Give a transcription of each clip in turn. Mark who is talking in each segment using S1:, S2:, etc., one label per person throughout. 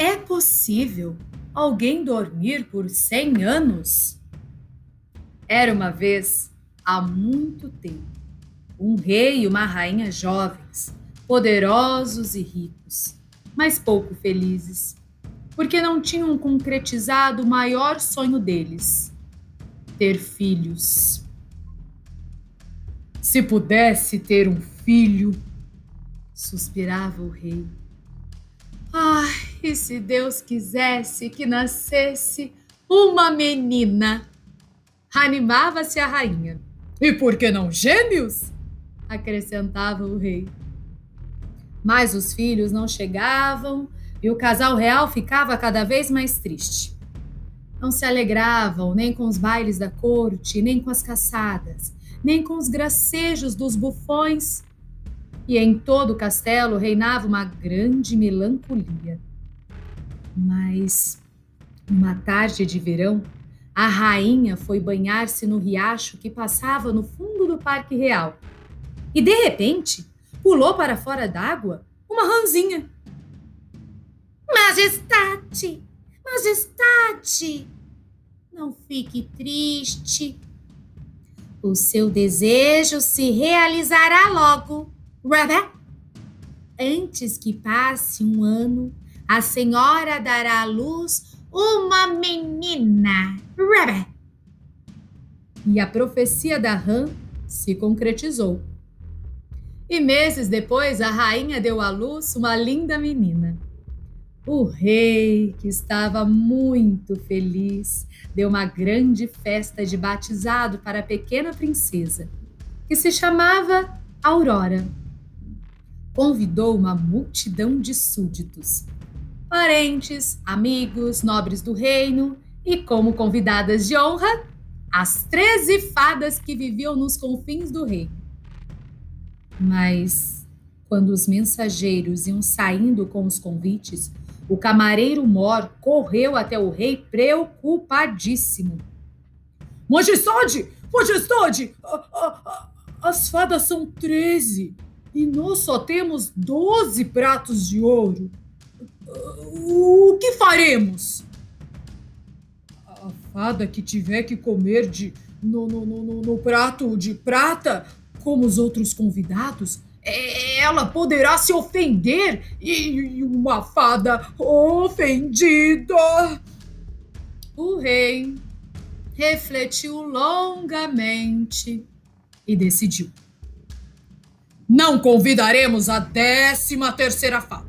S1: É possível alguém dormir por cem anos? Era uma vez, há muito tempo, um rei e uma rainha jovens, poderosos e ricos, mas pouco felizes, porque não tinham concretizado o maior sonho deles: ter filhos. Se pudesse ter um filho, suspirava o rei. Ai, e se Deus quisesse que nascesse uma menina? Animava-se a rainha. E por que não gêmeos? acrescentava o rei. Mas os filhos não chegavam e o casal real ficava cada vez mais triste. Não se alegravam nem com os bailes da corte, nem com as caçadas, nem com os gracejos dos bufões, e em todo o castelo reinava uma grande melancolia. Mas, uma tarde de verão, a rainha foi banhar-se no riacho que passava no fundo do Parque Real. E, de repente, pulou para fora d'água uma ranzinha. Majestade! Majestade! Não fique triste, o seu desejo se realizará logo. Rabé. Antes que passe um ano, a senhora dará à luz uma menina. Rabé. E a profecia da rã se concretizou. E meses depois, a rainha deu à luz uma linda menina. O rei, que estava muito feliz, deu uma grande festa de batizado para a pequena princesa, que se chamava Aurora. Convidou uma multidão de súditos, parentes, amigos, nobres do reino e, como convidadas de honra, as treze fadas que viviam nos confins do reino. Mas, quando os mensageiros iam saindo com os convites, o camareiro Mor correu até o rei preocupadíssimo. Majestade! Majestade! As fadas são treze e nós só temos doze pratos de ouro. O que faremos? A fada que tiver que comer de no, no, no, no prato de prata, como os outros convidados, ela poderá se ofender e uma fada ofendida. O rei refletiu longamente e decidiu. Não convidaremos a décima terceira fada,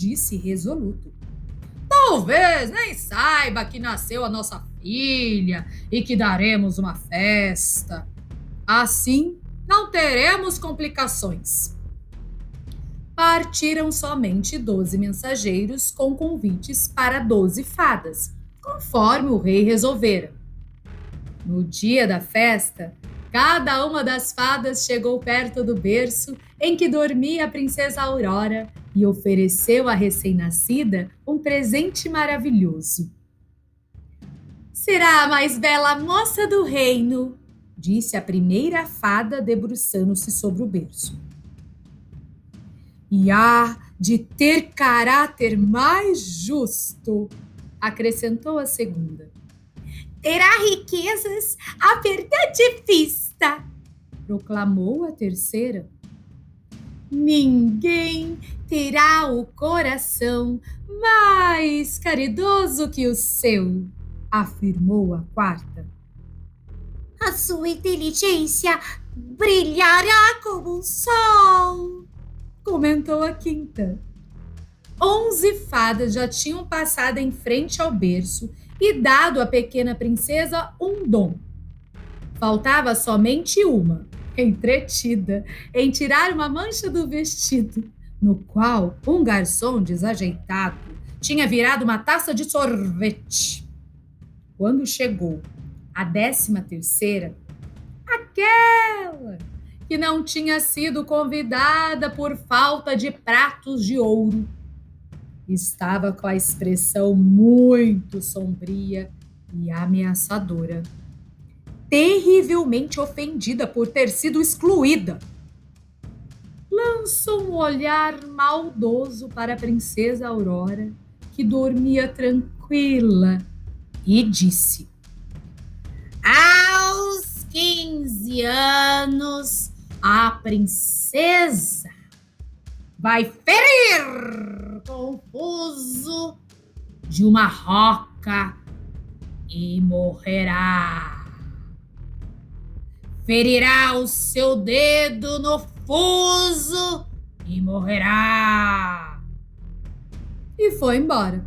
S1: disse resoluto. Talvez nem saiba que nasceu a nossa filha e que daremos uma festa. Assim, não teremos complicações. Partiram somente doze mensageiros com convites para doze fadas, conforme o rei resolvera. No dia da festa, cada uma das fadas chegou perto do berço em que dormia a princesa Aurora e ofereceu à recém-nascida um presente maravilhoso. Será a mais bela moça do reino, disse a primeira fada debruçando-se sobre o berço. E há de ter caráter mais justo, acrescentou a segunda. Terá riquezas à verdade vista, proclamou a terceira. Ninguém terá o coração mais caridoso que o seu, afirmou a quarta a sua inteligência brilhará como o sol, comentou a quinta. Onze fadas já tinham passado em frente ao berço e dado à pequena princesa um dom. Faltava somente uma, entretida, em tirar uma mancha do vestido, no qual um garçom desajeitado tinha virado uma taça de sorvete. Quando chegou a décima terceira, aquela que não tinha sido convidada por falta de pratos de ouro. Estava com a expressão muito sombria e ameaçadora. Terrivelmente ofendida por ter sido excluída. Lançou um olhar maldoso para a princesa Aurora, que dormia tranquila, e disse: Aos 15 anos, a princesa vai ferir confuso de uma roca e morrerá. Ferirá o seu dedo no fuso e morrerá. E foi embora,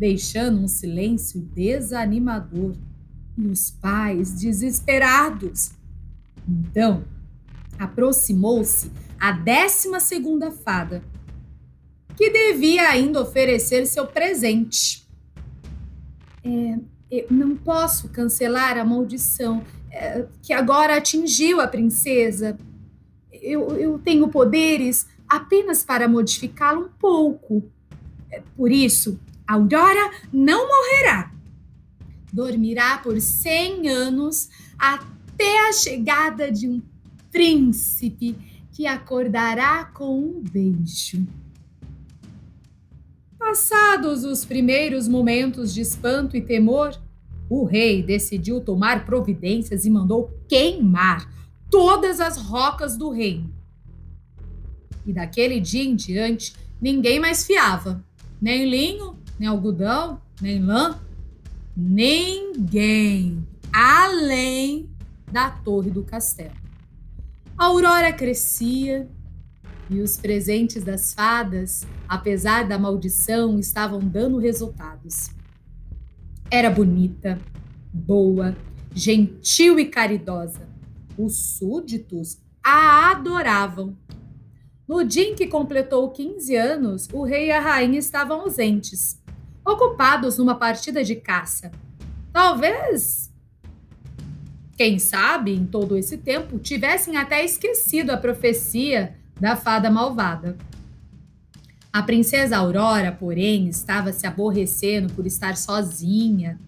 S1: deixando um silêncio desanimador e os pais desesperados. Então, aproximou-se a décima segunda fada, que devia ainda oferecer seu presente. É, não posso cancelar a maldição é, que agora atingiu a princesa. Eu, eu tenho poderes apenas para modificá-la um pouco. É, por isso, Aurora não morrerá. Dormirá por cem anos até a chegada de um príncipe que acordará com um beijo. Passados os primeiros momentos de espanto e temor, o rei decidiu tomar providências e mandou queimar todas as rocas do reino. E daquele dia em diante, ninguém mais fiava, nem linho, nem algodão, nem lã, ninguém, além da torre do castelo. A aurora crescia e os presentes das fadas, apesar da maldição, estavam dando resultados. Era bonita, boa, gentil e caridosa. Os súditos a adoravam. No dia em que completou 15 anos, o rei e a rainha estavam ausentes, ocupados numa partida de caça. Talvez, quem sabe, em todo esse tempo, tivessem até esquecido a profecia da fada malvada. A princesa Aurora, porém, estava se aborrecendo por estar sozinha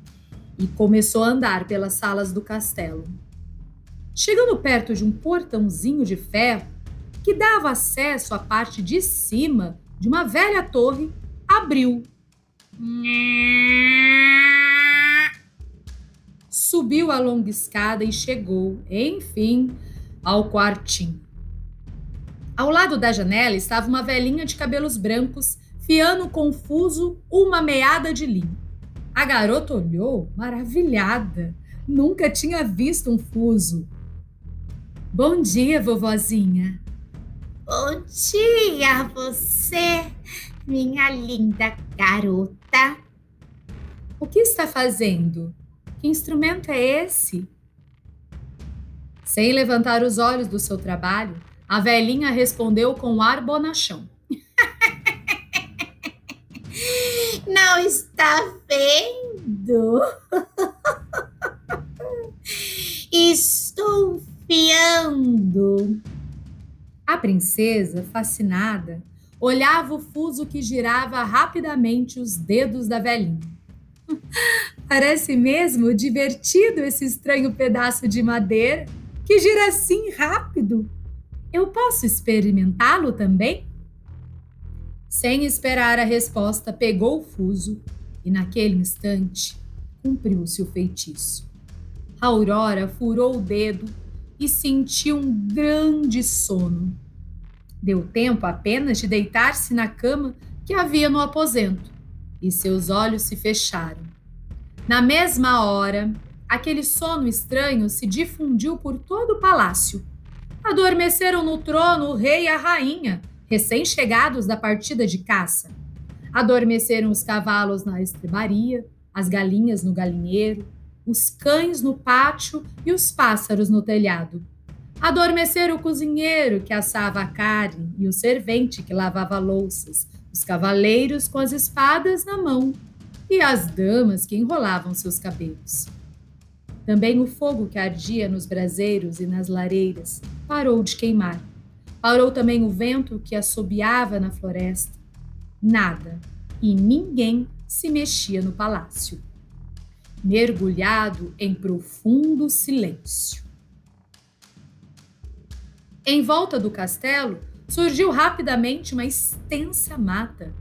S1: e começou a andar pelas salas do castelo. Chegando perto de um portãozinho de ferro que dava acesso à parte de cima de uma velha torre, abriu. Subiu a longa escada e chegou, enfim, ao quartinho. Ao lado da janela estava uma velhinha de cabelos brancos, fiando confuso uma meada de linho. A garota olhou, maravilhada. Nunca tinha visto um fuso. Bom dia, vovozinha.
S2: Bom dia, você, minha linda garota.
S1: O que está fazendo? Que instrumento é esse? Sem levantar os olhos do seu trabalho, a velhinha respondeu com ar bonachão.
S2: Não está vendo? Estou fiando.
S1: A princesa, fascinada, olhava o fuso que girava rapidamente os dedos da velhinha. Parece mesmo divertido esse estranho pedaço de madeira que gira assim rápido. Eu posso experimentá-lo também? Sem esperar a resposta, pegou o fuso e, naquele instante, cumpriu-se o feitiço. A Aurora furou o dedo e sentiu um grande sono. Deu tempo apenas de deitar-se na cama que havia no aposento e seus olhos se fecharam. Na mesma hora, aquele sono estranho se difundiu por todo o palácio adormeceram no trono o rei e a rainha, recém-chegados da partida de caça. Adormeceram os cavalos na estrebaria, as galinhas no galinheiro, os cães no pátio e os pássaros no telhado. Adormeceram o cozinheiro que assava a carne e o servente que lavava louças, os cavaleiros com as espadas na mão e as damas que enrolavam seus cabelos. Também o fogo que ardia nos braseiros e nas lareiras parou de queimar. Parou também o vento que assobiava na floresta. Nada e ninguém se mexia no palácio, mergulhado em profundo silêncio. Em volta do castelo surgiu rapidamente uma extensa mata,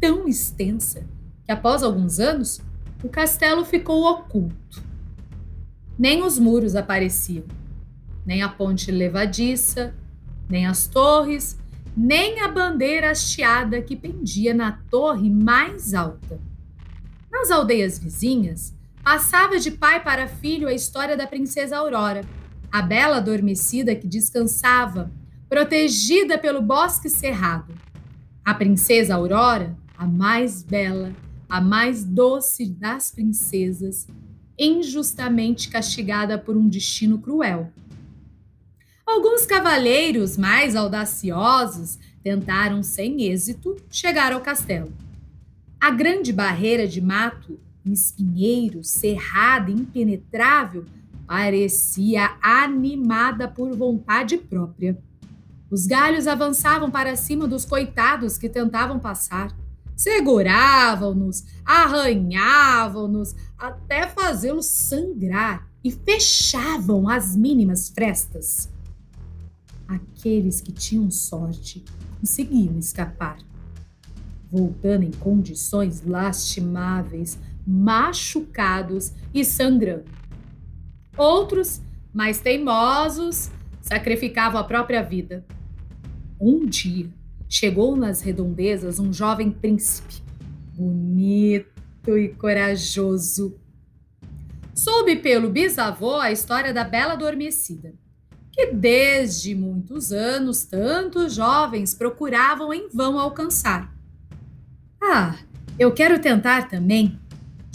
S1: tão extensa que após alguns anos o castelo ficou oculto. Nem os muros apareciam, nem a ponte levadiça, nem as torres, nem a bandeira hasteada que pendia na torre mais alta. Nas aldeias vizinhas, passava de pai para filho a história da princesa Aurora, a bela adormecida que descansava, protegida pelo bosque cerrado. A princesa Aurora, a mais bela, a mais doce das princesas, injustamente castigada por um destino cruel. Alguns cavaleiros mais audaciosos tentaram, sem êxito, chegar ao castelo. A grande barreira de mato, espinheiro, cerrada, impenetrável, parecia animada por vontade própria. Os galhos avançavam para cima dos coitados que tentavam passar. Seguravam-nos, arranhavam-nos, até fazê-los sangrar e fechavam as mínimas frestas. Aqueles que tinham sorte conseguiam escapar, voltando em condições lastimáveis, machucados e sangrando. Outros, mais teimosos, sacrificavam a própria vida. Um dia, chegou nas redondezas um jovem príncipe, bonito e corajoso. Soube pelo bisavô a história da bela adormecida que desde muitos anos tantos jovens procuravam em vão alcançar. Ah, eu quero tentar também,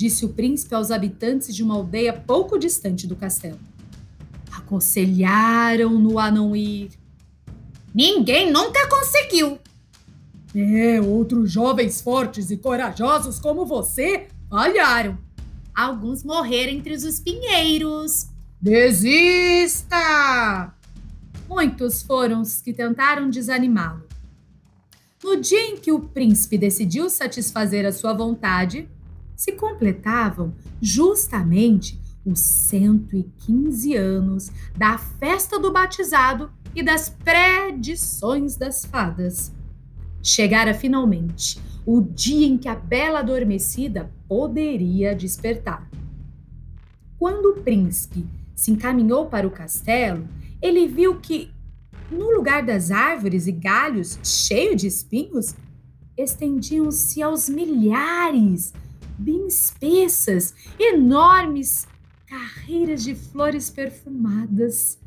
S1: disse o príncipe aos habitantes de uma aldeia pouco distante do castelo. Aconselharam-no a não ir.
S2: Ninguém nunca conseguiu.
S1: É, outros jovens fortes e corajosos como você falharam.
S2: Alguns morreram entre os espinheiros.
S1: Desista! Muitos foram os que tentaram desanimá-lo. No dia em que o príncipe decidiu satisfazer a sua vontade, se completavam justamente os 115 anos da festa do batizado e das predições das fadas. Chegara finalmente o dia em que a bela adormecida poderia despertar. Quando o príncipe se encaminhou para o castelo, ele viu que, no lugar das árvores e galhos cheios de espinhos, estendiam-se aos milhares, bem espessas, enormes carreiras de flores perfumadas.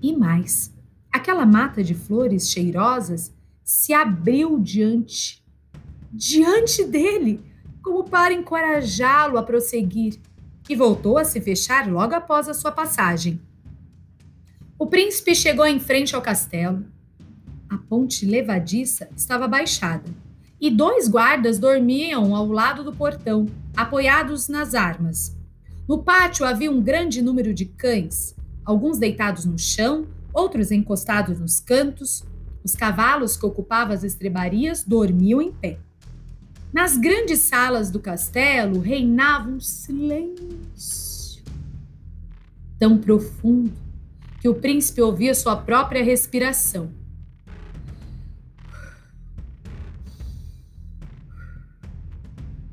S1: E mais, aquela mata de flores cheirosas se abriu diante, diante dele, como para encorajá-lo a prosseguir e voltou a se fechar logo após a sua passagem. O príncipe chegou em frente ao castelo. A ponte levadiça estava baixada e dois guardas dormiam ao lado do portão, apoiados nas armas. No pátio havia um grande número de cães, alguns deitados no chão, outros encostados nos cantos. Os cavalos que ocupavam as estrebarias dormiam em pé. Nas grandes salas do castelo reinava um silêncio tão profundo que o príncipe ouvia sua própria respiração.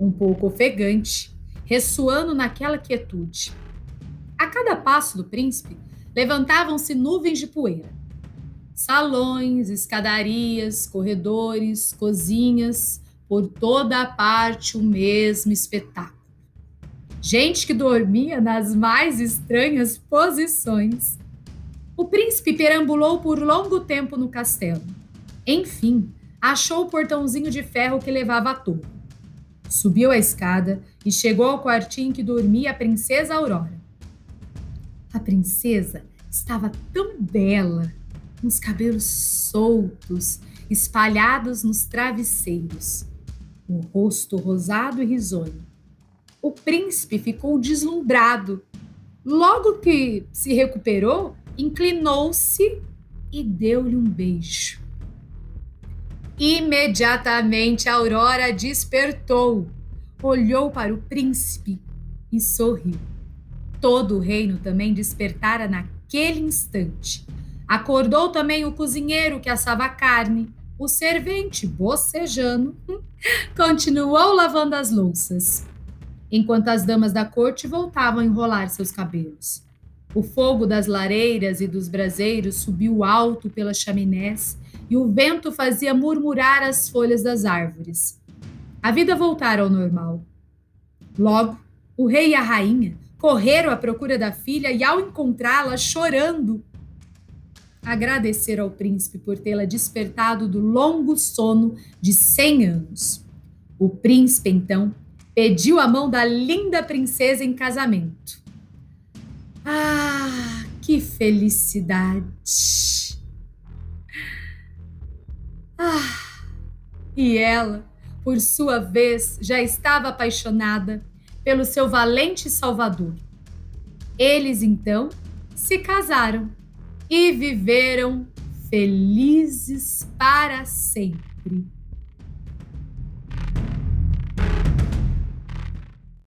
S1: Um pouco ofegante, ressoando naquela quietude. A cada passo do príncipe, levantavam-se nuvens de poeira. Salões, escadarias, corredores, cozinhas, por toda a parte o mesmo espetáculo. Gente que dormia nas mais estranhas posições. O príncipe perambulou por longo tempo no castelo. Enfim, achou o portãozinho de ferro que levava à torre. Subiu a escada e chegou ao quartinho em que dormia a princesa Aurora. A princesa estava tão bela, com os cabelos soltos, espalhados nos travesseiros um rosto rosado e risonho. O príncipe ficou deslumbrado. Logo que se recuperou, inclinou-se e deu-lhe um beijo. Imediatamente a Aurora despertou, olhou para o príncipe e sorriu. Todo o reino também despertara naquele instante. Acordou também o cozinheiro que assava carne, o servente, bocejando, continuou lavando as louças, enquanto as damas da corte voltavam a enrolar seus cabelos. O fogo das lareiras e dos braseiros subiu alto pelas chaminés e o vento fazia murmurar as folhas das árvores. A vida voltara ao normal. Logo, o rei e a rainha correram à procura da filha e, ao encontrá-la chorando, agradeceram ao príncipe por tê-la despertado do longo sono de cem anos. O príncipe, então, pediu a mão da linda princesa em casamento. Ah, que felicidade! Ah, e ela, por sua vez, já estava apaixonada pelo seu valente salvador. Eles então se casaram e viveram felizes para sempre.